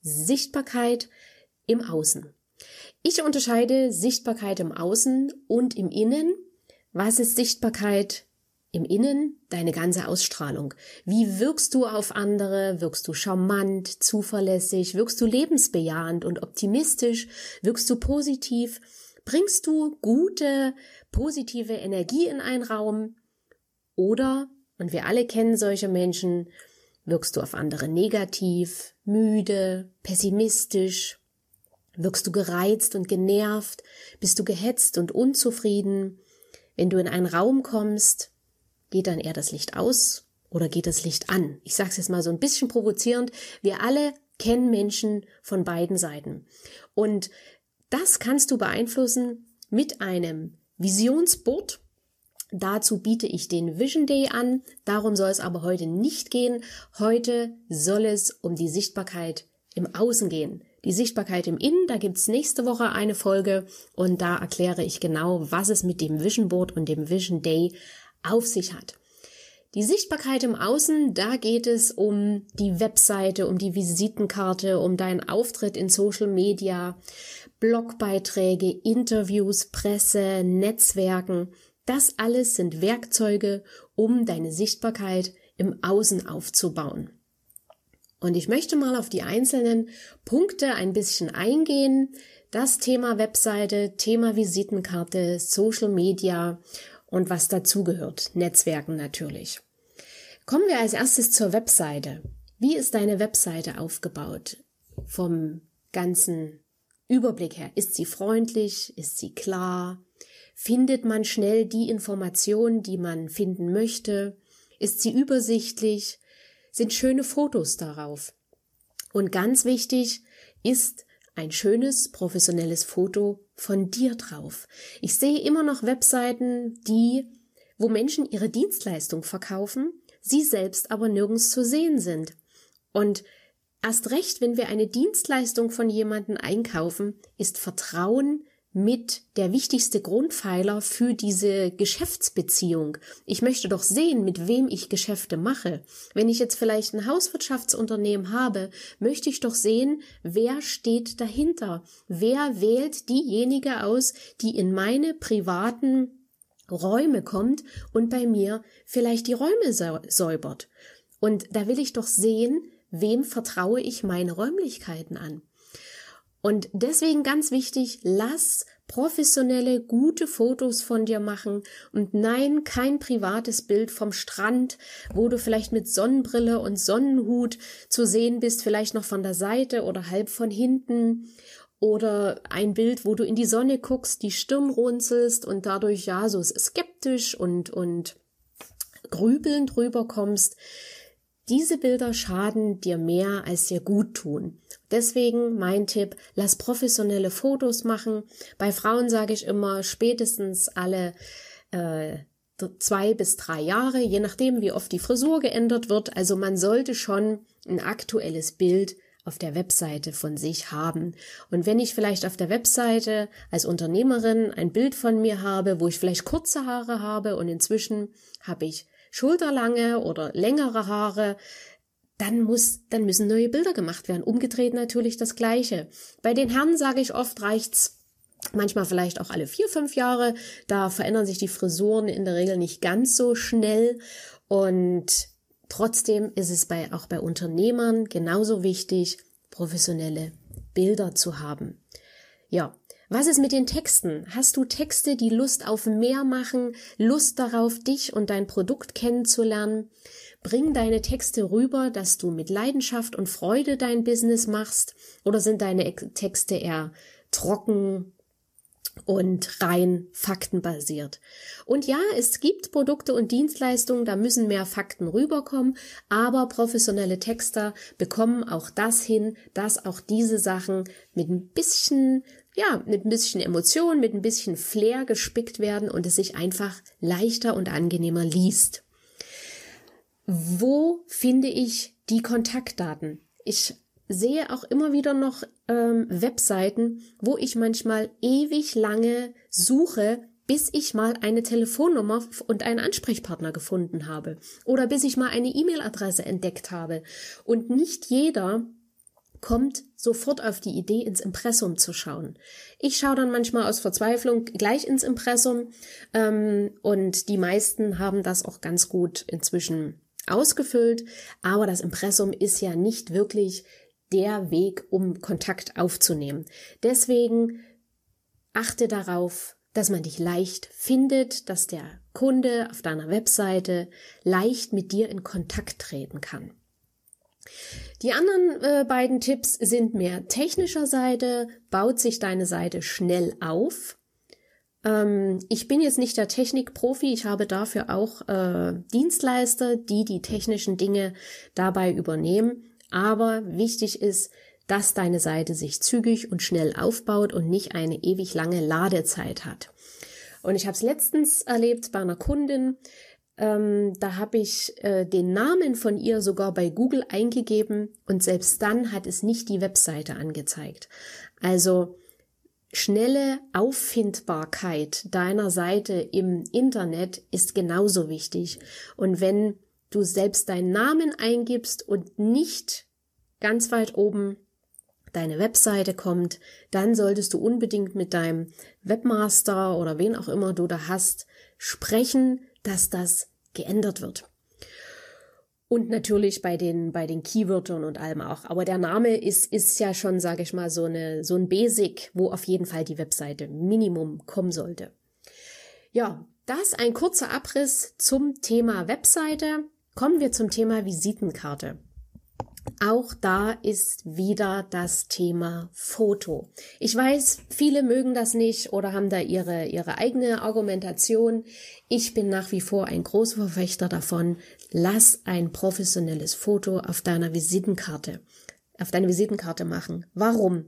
Sichtbarkeit im Außen. Ich unterscheide Sichtbarkeit im Außen und im Innen. Was ist Sichtbarkeit im Innen? Deine ganze Ausstrahlung. Wie wirkst du auf andere? Wirkst du charmant, zuverlässig? Wirkst du lebensbejahend und optimistisch? Wirkst du positiv? Bringst du gute, positive Energie in einen Raum? Oder, und wir alle kennen solche Menschen, Wirkst du auf andere negativ, müde, pessimistisch? Wirkst du gereizt und genervt? Bist du gehetzt und unzufrieden? Wenn du in einen Raum kommst, geht dann eher das Licht aus oder geht das Licht an? Ich sage es jetzt mal so ein bisschen provozierend. Wir alle kennen Menschen von beiden Seiten. Und das kannst du beeinflussen mit einem Visionsboard, Dazu biete ich den Vision Day an. Darum soll es aber heute nicht gehen. Heute soll es um die Sichtbarkeit im Außen gehen. Die Sichtbarkeit im Innen, da gibt's nächste Woche eine Folge und da erkläre ich genau, was es mit dem Vision Board und dem Vision Day auf sich hat. Die Sichtbarkeit im Außen, da geht es um die Webseite, um die Visitenkarte, um deinen Auftritt in Social Media, Blogbeiträge, Interviews, Presse, Netzwerken. Das alles sind Werkzeuge, um deine Sichtbarkeit im Außen aufzubauen. Und ich möchte mal auf die einzelnen Punkte ein bisschen eingehen. Das Thema Webseite, Thema Visitenkarte, Social Media und was dazugehört. Netzwerken natürlich. Kommen wir als erstes zur Webseite. Wie ist deine Webseite aufgebaut? Vom ganzen Überblick her. Ist sie freundlich? Ist sie klar? Findet man schnell die Informationen, die man finden möchte? Ist sie übersichtlich? Sind schöne Fotos darauf? Und ganz wichtig ist ein schönes, professionelles Foto von dir drauf. Ich sehe immer noch Webseiten, die, wo Menschen ihre Dienstleistung verkaufen, sie selbst aber nirgends zu sehen sind. Und erst recht, wenn wir eine Dienstleistung von jemandem einkaufen, ist Vertrauen mit der wichtigste Grundpfeiler für diese Geschäftsbeziehung. Ich möchte doch sehen, mit wem ich Geschäfte mache. Wenn ich jetzt vielleicht ein Hauswirtschaftsunternehmen habe, möchte ich doch sehen, wer steht dahinter. Wer wählt diejenige aus, die in meine privaten Räume kommt und bei mir vielleicht die Räume säubert. Und da will ich doch sehen, wem vertraue ich meine Räumlichkeiten an. Und deswegen ganz wichtig, lass professionelle, gute Fotos von dir machen und nein, kein privates Bild vom Strand, wo du vielleicht mit Sonnenbrille und Sonnenhut zu sehen bist, vielleicht noch von der Seite oder halb von hinten oder ein Bild, wo du in die Sonne guckst, die Stirn runzelst und dadurch ja so skeptisch und und grübelnd rüberkommst. Diese Bilder schaden dir mehr, als dir gut tun. Deswegen mein Tipp, lass professionelle Fotos machen. Bei Frauen sage ich immer spätestens alle äh, zwei bis drei Jahre, je nachdem, wie oft die Frisur geändert wird. Also man sollte schon ein aktuelles Bild auf der Webseite von sich haben. Und wenn ich vielleicht auf der Webseite als Unternehmerin ein Bild von mir habe, wo ich vielleicht kurze Haare habe und inzwischen habe ich schulterlange oder längere Haare, dann muss, dann müssen neue Bilder gemacht werden. Umgedreht natürlich das Gleiche. Bei den Herren sage ich oft reicht's manchmal vielleicht auch alle vier, fünf Jahre. Da verändern sich die Frisuren in der Regel nicht ganz so schnell und trotzdem ist es bei, auch bei Unternehmern genauso wichtig, professionelle Bilder zu haben. Ja, was ist mit den Texten? Hast du Texte, die Lust auf mehr machen, Lust darauf, dich und dein Produkt kennenzulernen? Bring deine Texte rüber, dass du mit Leidenschaft und Freude dein Business machst? Oder sind deine Texte eher trocken und rein faktenbasiert. Und ja, es gibt Produkte und Dienstleistungen, da müssen mehr Fakten rüberkommen, aber professionelle Texter bekommen auch das hin, dass auch diese Sachen mit ein bisschen, ja, mit ein bisschen Emotion, mit ein bisschen Flair gespickt werden und es sich einfach leichter und angenehmer liest. Wo finde ich die Kontaktdaten? Ich sehe auch immer wieder noch ähm, Webseiten, wo ich manchmal ewig lange suche, bis ich mal eine Telefonnummer und einen Ansprechpartner gefunden habe oder bis ich mal eine E-Mail-Adresse entdeckt habe. Und nicht jeder kommt sofort auf die Idee, ins Impressum zu schauen. Ich schaue dann manchmal aus Verzweiflung gleich ins Impressum ähm, und die meisten haben das auch ganz gut inzwischen ausgefüllt, aber das Impressum ist ja nicht wirklich der Weg, um Kontakt aufzunehmen. Deswegen achte darauf, dass man dich leicht findet, dass der Kunde auf deiner Webseite leicht mit dir in Kontakt treten kann. Die anderen äh, beiden Tipps sind mehr technischer Seite. Baut sich deine Seite schnell auf? Ähm, ich bin jetzt nicht der Technikprofi. Ich habe dafür auch äh, Dienstleister, die die technischen Dinge dabei übernehmen. Aber wichtig ist, dass deine Seite sich zügig und schnell aufbaut und nicht eine ewig lange Ladezeit hat. Und ich habe es letztens erlebt bei einer Kundin, ähm, da habe ich äh, den Namen von ihr sogar bei Google eingegeben und selbst dann hat es nicht die Webseite angezeigt. Also schnelle Auffindbarkeit deiner Seite im Internet ist genauso wichtig. Und wenn du selbst deinen Namen eingibst und nicht ganz weit oben deine Webseite kommt, dann solltest du unbedingt mit deinem Webmaster oder wen auch immer du da hast, sprechen, dass das geändert wird. Und natürlich bei den, bei den Keywörtern und allem auch. Aber der Name ist, ist ja schon, sage ich mal, so eine, so ein Basic, wo auf jeden Fall die Webseite Minimum kommen sollte. Ja, das ein kurzer Abriss zum Thema Webseite. Kommen wir zum Thema Visitenkarte. Auch da ist wieder das Thema Foto. Ich weiß, viele mögen das nicht oder haben da ihre, ihre eigene Argumentation. Ich bin nach wie vor ein großer Verfechter davon. Lass ein professionelles Foto auf deiner Visitenkarte, auf deine Visitenkarte machen. Warum?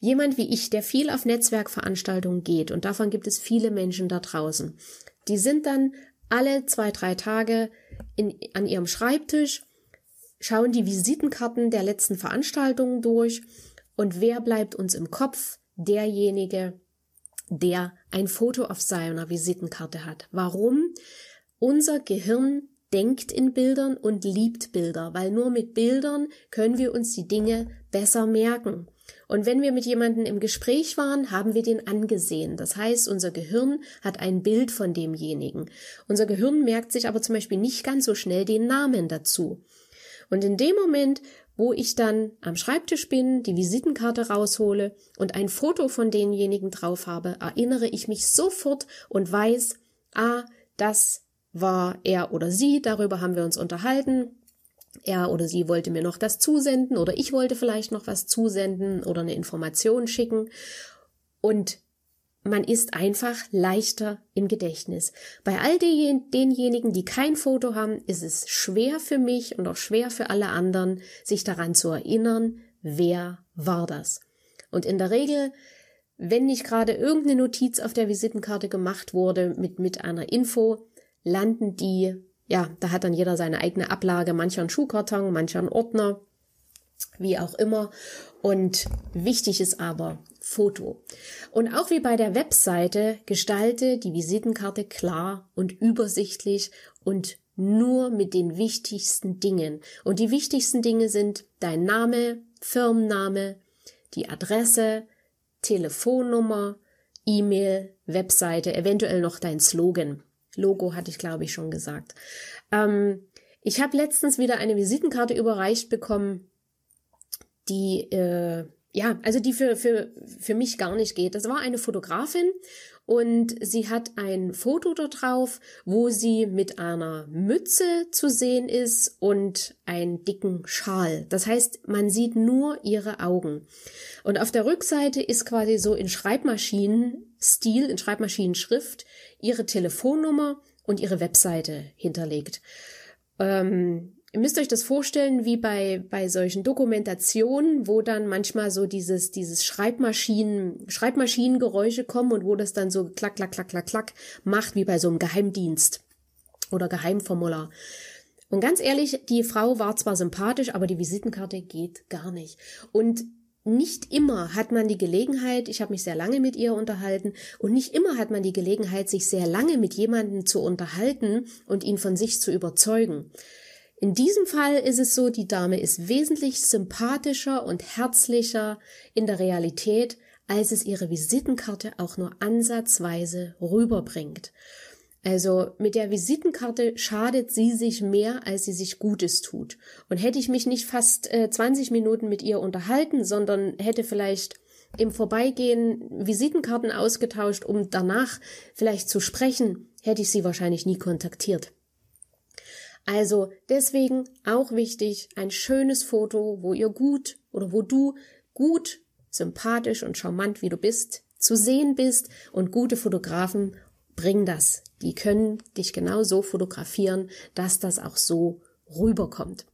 Jemand wie ich, der viel auf Netzwerkveranstaltungen geht, und davon gibt es viele Menschen da draußen, die sind dann alle zwei, drei Tage in, an ihrem Schreibtisch, schauen die Visitenkarten der letzten Veranstaltungen durch und wer bleibt uns im Kopf? Derjenige, der ein Foto auf seiner Visitenkarte hat. Warum? Unser Gehirn denkt in Bildern und liebt Bilder, weil nur mit Bildern können wir uns die Dinge besser merken. Und wenn wir mit jemandem im Gespräch waren, haben wir den angesehen. Das heißt, unser Gehirn hat ein Bild von demjenigen. Unser Gehirn merkt sich aber zum Beispiel nicht ganz so schnell den Namen dazu. Und in dem Moment, wo ich dann am Schreibtisch bin, die Visitenkarte raushole und ein Foto von denjenigen drauf habe, erinnere ich mich sofort und weiß, ah, das war er oder sie, darüber haben wir uns unterhalten, er oder sie wollte mir noch das zusenden oder ich wollte vielleicht noch was zusenden oder eine Information schicken. Und man ist einfach leichter im Gedächtnis. Bei all denjenigen, die kein Foto haben, ist es schwer für mich und auch schwer für alle anderen, sich daran zu erinnern, wer war das. Und in der Regel, wenn nicht gerade irgendeine Notiz auf der Visitenkarte gemacht wurde mit, mit einer Info, landen die ja, da hat dann jeder seine eigene Ablage, mancher ein Schuhkarton, mancher ein Ordner, wie auch immer. Und wichtig ist aber Foto. Und auch wie bei der Webseite gestalte die Visitenkarte klar und übersichtlich und nur mit den wichtigsten Dingen. Und die wichtigsten Dinge sind dein Name, Firmenname, die Adresse, Telefonnummer, E-Mail, Webseite, eventuell noch dein Slogan. Logo hatte ich, glaube ich, schon gesagt. Ähm, ich habe letztens wieder eine Visitenkarte überreicht bekommen, die, äh, ja, also die für, für, für mich gar nicht geht. Das war eine Fotografin und sie hat ein Foto da drauf, wo sie mit einer Mütze zu sehen ist und einen dicken Schal. Das heißt, man sieht nur ihre Augen. Und auf der Rückseite ist quasi so in Schreibmaschinenstil, in Schreibmaschinenschrift, ihre Telefonnummer und ihre Webseite hinterlegt. Ähm, Ihr müsst euch das vorstellen wie bei, bei solchen Dokumentationen, wo dann manchmal so dieses, dieses Schreibmaschinen, Schreibmaschinengeräusche kommen und wo das dann so klack, klack, klack, klack, klack macht, wie bei so einem Geheimdienst oder Geheimformular. Und ganz ehrlich, die Frau war zwar sympathisch, aber die Visitenkarte geht gar nicht. Und nicht immer hat man die Gelegenheit, ich habe mich sehr lange mit ihr unterhalten, und nicht immer hat man die Gelegenheit, sich sehr lange mit jemandem zu unterhalten und ihn von sich zu überzeugen. In diesem Fall ist es so, die Dame ist wesentlich sympathischer und herzlicher in der Realität, als es ihre Visitenkarte auch nur ansatzweise rüberbringt. Also mit der Visitenkarte schadet sie sich mehr, als sie sich Gutes tut. Und hätte ich mich nicht fast äh, 20 Minuten mit ihr unterhalten, sondern hätte vielleicht im Vorbeigehen Visitenkarten ausgetauscht, um danach vielleicht zu sprechen, hätte ich sie wahrscheinlich nie kontaktiert. Also deswegen auch wichtig, ein schönes Foto, wo ihr gut oder wo du gut, sympathisch und charmant wie du bist, zu sehen bist und gute Fotografen bringen das. Die können dich genau so fotografieren, dass das auch so rüberkommt.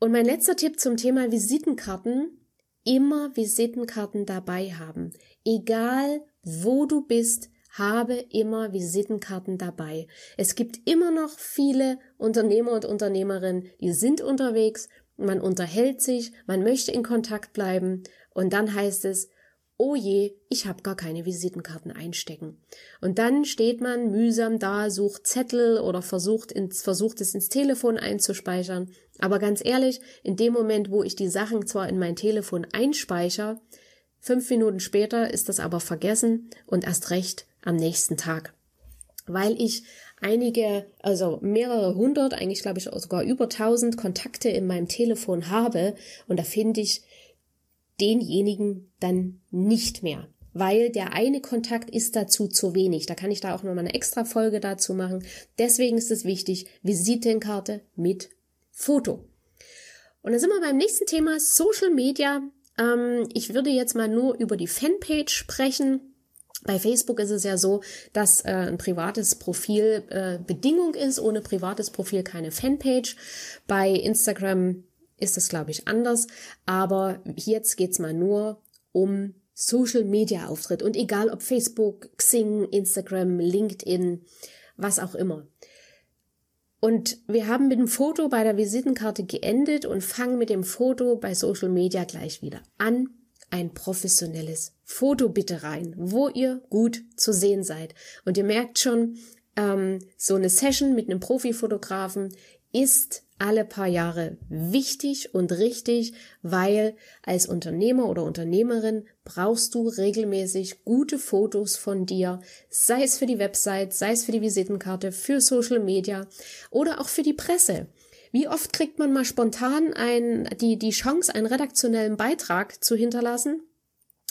Und mein letzter Tipp zum Thema Visitenkarten, immer Visitenkarten dabei haben. Egal wo du bist, habe immer Visitenkarten dabei. Es gibt immer noch viele Unternehmer und Unternehmerinnen, die sind unterwegs, man unterhält sich, man möchte in Kontakt bleiben und dann heißt es, oh je, ich habe gar keine Visitenkarten einstecken. Und dann steht man mühsam da, sucht Zettel oder versucht, ins, versucht es ins Telefon einzuspeichern. Aber ganz ehrlich, in dem Moment, wo ich die Sachen zwar in mein Telefon einspeichere, fünf Minuten später ist das aber vergessen und erst recht am nächsten Tag. Weil ich einige, also mehrere hundert, eigentlich glaube ich sogar über tausend Kontakte in meinem Telefon habe und da finde ich denjenigen dann nicht mehr. Weil der eine Kontakt ist dazu zu wenig. Da kann ich da auch nochmal eine extra Folge dazu machen. Deswegen ist es wichtig, Visitenkarte mit Foto. Und dann sind wir beim nächsten Thema Social Media. Ähm, ich würde jetzt mal nur über die Fanpage sprechen. Bei Facebook ist es ja so, dass äh, ein privates Profil äh, Bedingung ist, ohne privates Profil keine Fanpage. Bei Instagram ist es, glaube ich, anders. Aber jetzt geht's mal nur um Social Media Auftritt und egal ob Facebook, Xing, Instagram, LinkedIn, was auch immer. Und wir haben mit dem Foto bei der Visitenkarte geendet und fangen mit dem Foto bei Social Media gleich wieder an ein professionelles Foto bitte rein, wo ihr gut zu sehen seid. Und ihr merkt schon, ähm, so eine Session mit einem Profifotografen ist alle paar Jahre wichtig und richtig, weil als Unternehmer oder Unternehmerin brauchst du regelmäßig gute Fotos von dir, sei es für die Website, sei es für die Visitenkarte, für Social Media oder auch für die Presse. Wie oft kriegt man mal spontan ein, die, die Chance, einen redaktionellen Beitrag zu hinterlassen?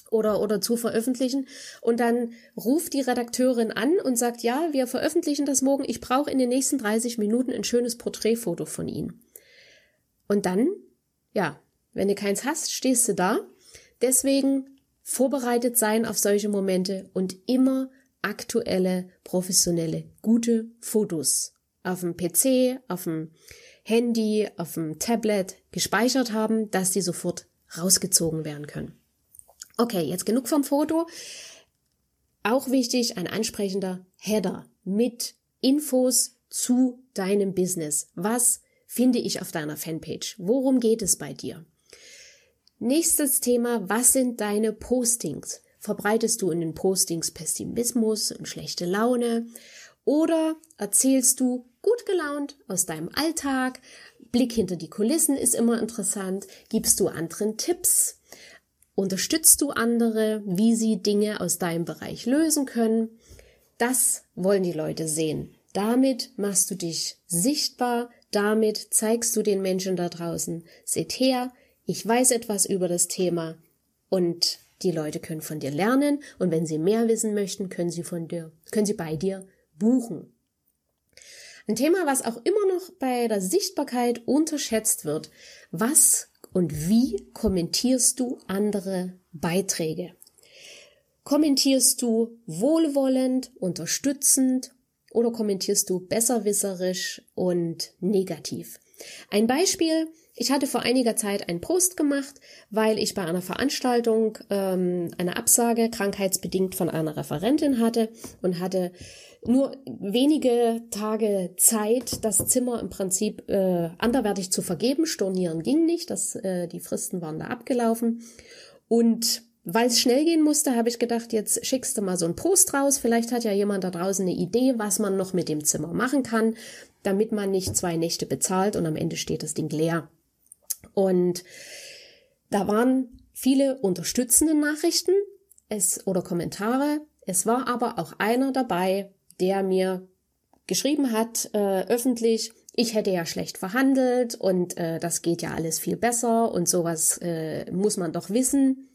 Oder, oder zu veröffentlichen. Und dann ruft die Redakteurin an und sagt, ja, wir veröffentlichen das morgen. Ich brauche in den nächsten 30 Minuten ein schönes Porträtfoto von Ihnen. Und dann, ja, wenn du keins hast, stehst du da. Deswegen vorbereitet sein auf solche Momente und immer aktuelle, professionelle, gute Fotos auf dem PC, auf dem Handy, auf dem Tablet gespeichert haben, dass die sofort rausgezogen werden können. Okay, jetzt genug vom Foto. Auch wichtig, ein ansprechender Header mit Infos zu deinem Business. Was finde ich auf deiner Fanpage? Worum geht es bei dir? Nächstes Thema, was sind deine Postings? Verbreitest du in den Postings Pessimismus und schlechte Laune? Oder erzählst du gut gelaunt aus deinem Alltag? Blick hinter die Kulissen ist immer interessant. Gibst du anderen Tipps? Unterstützt du andere, wie sie Dinge aus deinem Bereich lösen können? Das wollen die Leute sehen. Damit machst du dich sichtbar, damit zeigst du den Menschen da draußen, seht her, ich weiß etwas über das Thema und die Leute können von dir lernen und wenn sie mehr wissen möchten, können sie von dir, können sie bei dir buchen. Ein Thema, was auch immer noch bei der Sichtbarkeit unterschätzt wird. Was und wie kommentierst du andere Beiträge? Kommentierst du wohlwollend, unterstützend oder kommentierst du besserwisserisch und negativ? Ein Beispiel, ich hatte vor einiger Zeit einen Post gemacht, weil ich bei einer Veranstaltung ähm, eine Absage krankheitsbedingt von einer Referentin hatte und hatte nur wenige Tage Zeit, das Zimmer im Prinzip äh, anderwertig zu vergeben. Stornieren ging nicht, das, äh, die Fristen waren da abgelaufen. Und weil es schnell gehen musste, habe ich gedacht, jetzt schickst du mal so einen Post raus. Vielleicht hat ja jemand da draußen eine Idee, was man noch mit dem Zimmer machen kann, damit man nicht zwei Nächte bezahlt und am Ende steht das Ding leer. Und da waren viele unterstützende Nachrichten es, oder Kommentare. Es war aber auch einer dabei, der mir geschrieben hat, äh, öffentlich, ich hätte ja schlecht verhandelt und äh, das geht ja alles viel besser und sowas äh, muss man doch wissen.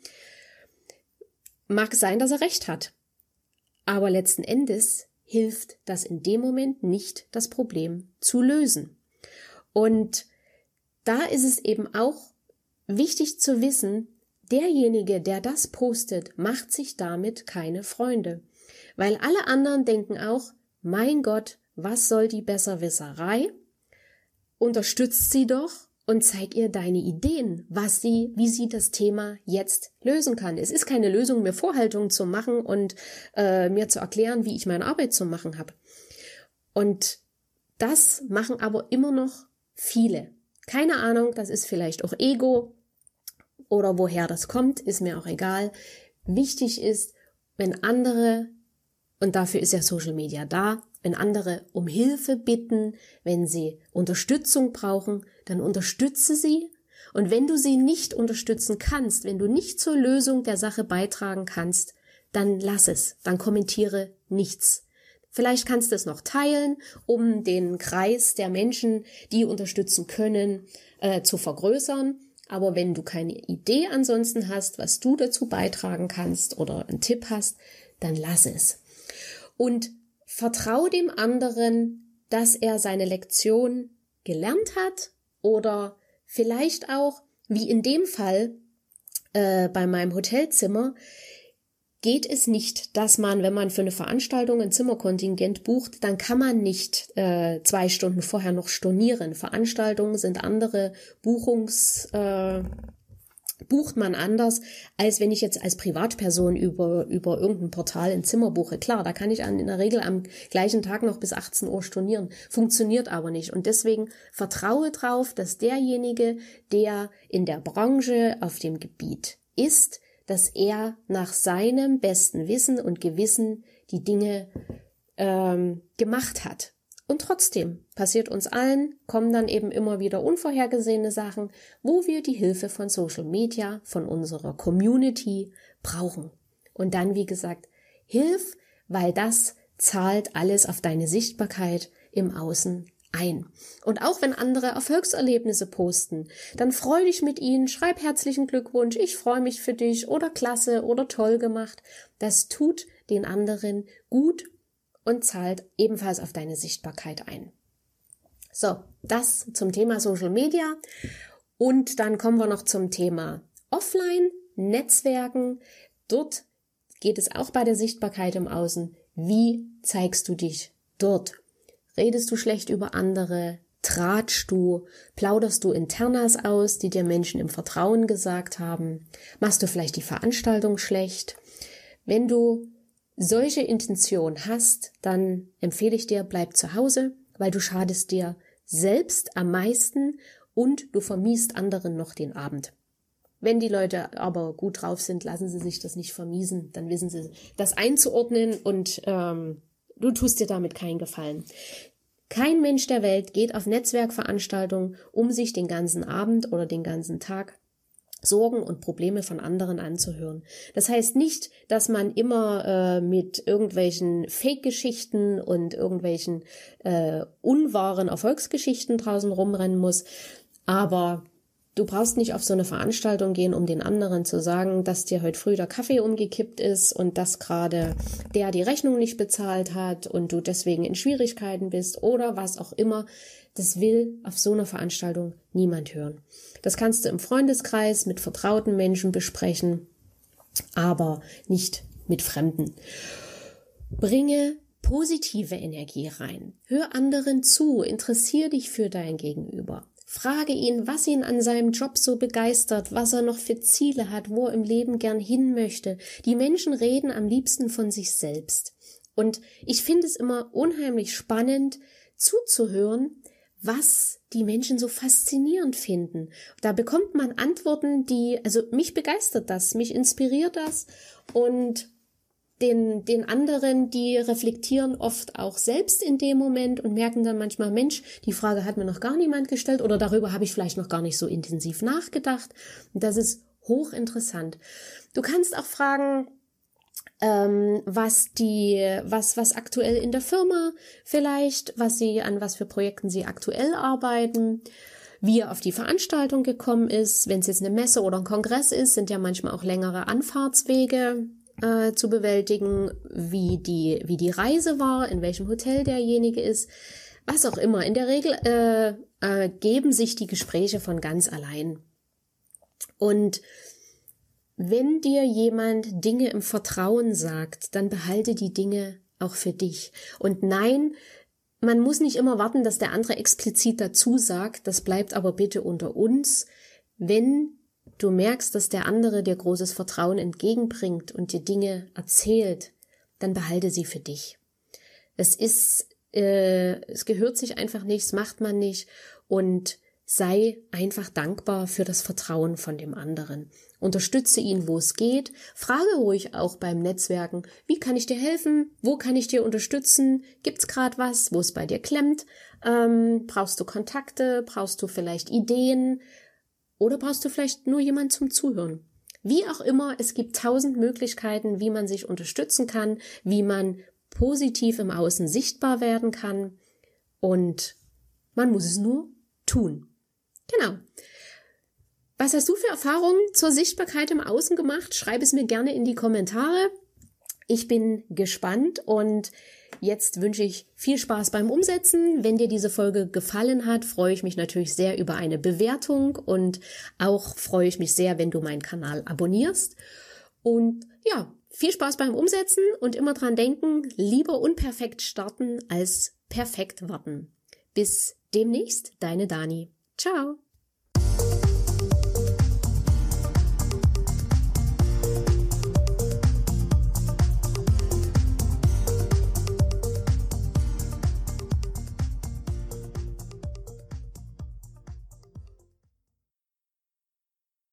Mag sein, dass er recht hat. Aber letzten Endes hilft das in dem Moment nicht, das Problem zu lösen. Und da ist es eben auch wichtig zu wissen, derjenige, der das postet, macht sich damit keine Freunde. Weil alle anderen denken auch, mein Gott, was soll die Besserwisserei? Unterstützt sie doch und zeig ihr deine Ideen, was sie, wie sie das Thema jetzt lösen kann. Es ist keine Lösung, mir Vorhaltungen zu machen und äh, mir zu erklären, wie ich meine Arbeit zu machen habe. Und das machen aber immer noch viele. Keine Ahnung, das ist vielleicht auch Ego oder woher das kommt, ist mir auch egal. Wichtig ist, wenn andere und dafür ist ja Social Media da. Wenn andere um Hilfe bitten, wenn sie Unterstützung brauchen, dann unterstütze sie. Und wenn du sie nicht unterstützen kannst, wenn du nicht zur Lösung der Sache beitragen kannst, dann lass es, dann kommentiere nichts. Vielleicht kannst du es noch teilen, um den Kreis der Menschen, die unterstützen können, äh, zu vergrößern. Aber wenn du keine Idee ansonsten hast, was du dazu beitragen kannst oder einen Tipp hast, dann lass es und vertrau dem anderen, dass er seine Lektion gelernt hat oder vielleicht auch, wie in dem Fall äh, bei meinem Hotelzimmer, geht es nicht, dass man, wenn man für eine Veranstaltung ein Zimmerkontingent bucht, dann kann man nicht äh, zwei Stunden vorher noch stornieren. Veranstaltungen sind andere Buchungs, äh, bucht man anders, als wenn ich jetzt als Privatperson über, über irgendein Portal ein Zimmer buche. Klar, da kann ich in der Regel am gleichen Tag noch bis 18 Uhr stornieren. Funktioniert aber nicht. Und deswegen vertraue drauf, dass derjenige, der in der Branche auf dem Gebiet ist, dass er nach seinem besten Wissen und Gewissen die Dinge ähm, gemacht hat. Und trotzdem passiert uns allen, kommen dann eben immer wieder unvorhergesehene Sachen, wo wir die Hilfe von Social Media, von unserer Community brauchen. Und dann, wie gesagt, hilf, weil das zahlt alles auf deine Sichtbarkeit im Außen ein. Und auch wenn andere Erfolgserlebnisse posten, dann freu dich mit ihnen, schreib herzlichen Glückwunsch, ich freue mich für dich oder klasse oder toll gemacht. Das tut den anderen gut und zahlt ebenfalls auf deine Sichtbarkeit ein. So, das zum Thema Social Media. Und dann kommen wir noch zum Thema Offline, Netzwerken. Dort geht es auch bei der Sichtbarkeit im Außen. Wie zeigst du dich dort? Redest du schlecht über andere? Tratschst du? Plauderst du Internas aus, die dir Menschen im Vertrauen gesagt haben? Machst du vielleicht die Veranstaltung schlecht? Wenn du solche Intention hast, dann empfehle ich dir, bleib zu Hause, weil du schadest dir selbst am meisten und du vermiest anderen noch den Abend. Wenn die Leute aber gut drauf sind, lassen sie sich das nicht vermiesen, dann wissen sie das einzuordnen und ähm, du tust dir damit keinen Gefallen. Kein Mensch der Welt geht auf Netzwerkveranstaltungen, um sich den ganzen Abend oder den ganzen Tag Sorgen und Probleme von anderen anzuhören. Das heißt nicht, dass man immer äh, mit irgendwelchen Fake-Geschichten und irgendwelchen äh, unwahren Erfolgsgeschichten draußen rumrennen muss, aber Du brauchst nicht auf so eine Veranstaltung gehen, um den anderen zu sagen, dass dir heute früh der Kaffee umgekippt ist und dass gerade der die Rechnung nicht bezahlt hat und du deswegen in Schwierigkeiten bist oder was auch immer. Das will auf so einer Veranstaltung niemand hören. Das kannst du im Freundeskreis mit vertrauten Menschen besprechen, aber nicht mit Fremden. Bringe positive Energie rein. Hör anderen zu, interessier dich für dein Gegenüber. Frage ihn, was ihn an seinem Job so begeistert, was er noch für Ziele hat, wo er im Leben gern hin möchte. Die Menschen reden am liebsten von sich selbst. Und ich finde es immer unheimlich spannend zuzuhören, was die Menschen so faszinierend finden. Da bekommt man Antworten, die, also mich begeistert das, mich inspiriert das und den, den anderen, die reflektieren oft auch selbst in dem Moment und merken dann manchmal, Mensch, die Frage hat mir noch gar niemand gestellt oder darüber habe ich vielleicht noch gar nicht so intensiv nachgedacht. Und das ist hochinteressant. Du kannst auch fragen, ähm, was die, was, was aktuell in der Firma vielleicht, was sie, an was für Projekten sie aktuell arbeiten wie er auf die Veranstaltung gekommen ist. Wenn es jetzt eine Messe oder ein Kongress ist, sind ja manchmal auch längere Anfahrtswege äh, zu bewältigen, wie die, wie die Reise war, in welchem Hotel derjenige ist, was auch immer. In der Regel äh, äh, geben sich die Gespräche von ganz allein. Und wenn dir jemand Dinge im Vertrauen sagt, dann behalte die Dinge auch für dich. Und nein, man muss nicht immer warten, dass der andere explizit dazu sagt, das bleibt aber bitte unter uns. Wenn du merkst, dass der andere dir großes Vertrauen entgegenbringt und dir Dinge erzählt, dann behalte sie für dich. Es ist, äh, es gehört sich einfach nicht, es macht man nicht und sei einfach dankbar für das Vertrauen von dem anderen. Unterstütze ihn, wo es geht. Frage ruhig auch beim Netzwerken, wie kann ich dir helfen? Wo kann ich dir unterstützen? Gibt's gerade was, wo es bei dir klemmt? Ähm, brauchst du Kontakte? Brauchst du vielleicht Ideen? Oder brauchst du vielleicht nur jemand zum Zuhören? Wie auch immer, es gibt tausend Möglichkeiten, wie man sich unterstützen kann, wie man positiv im Außen sichtbar werden kann. Und man muss es nur tun. Genau. Was hast du für Erfahrungen zur Sichtbarkeit im Außen gemacht? Schreib es mir gerne in die Kommentare. Ich bin gespannt und Jetzt wünsche ich viel Spaß beim Umsetzen. Wenn dir diese Folge gefallen hat, freue ich mich natürlich sehr über eine Bewertung und auch freue ich mich sehr, wenn du meinen Kanal abonnierst. Und ja, viel Spaß beim Umsetzen und immer dran denken, lieber unperfekt starten als perfekt warten. Bis demnächst, deine Dani. Ciao.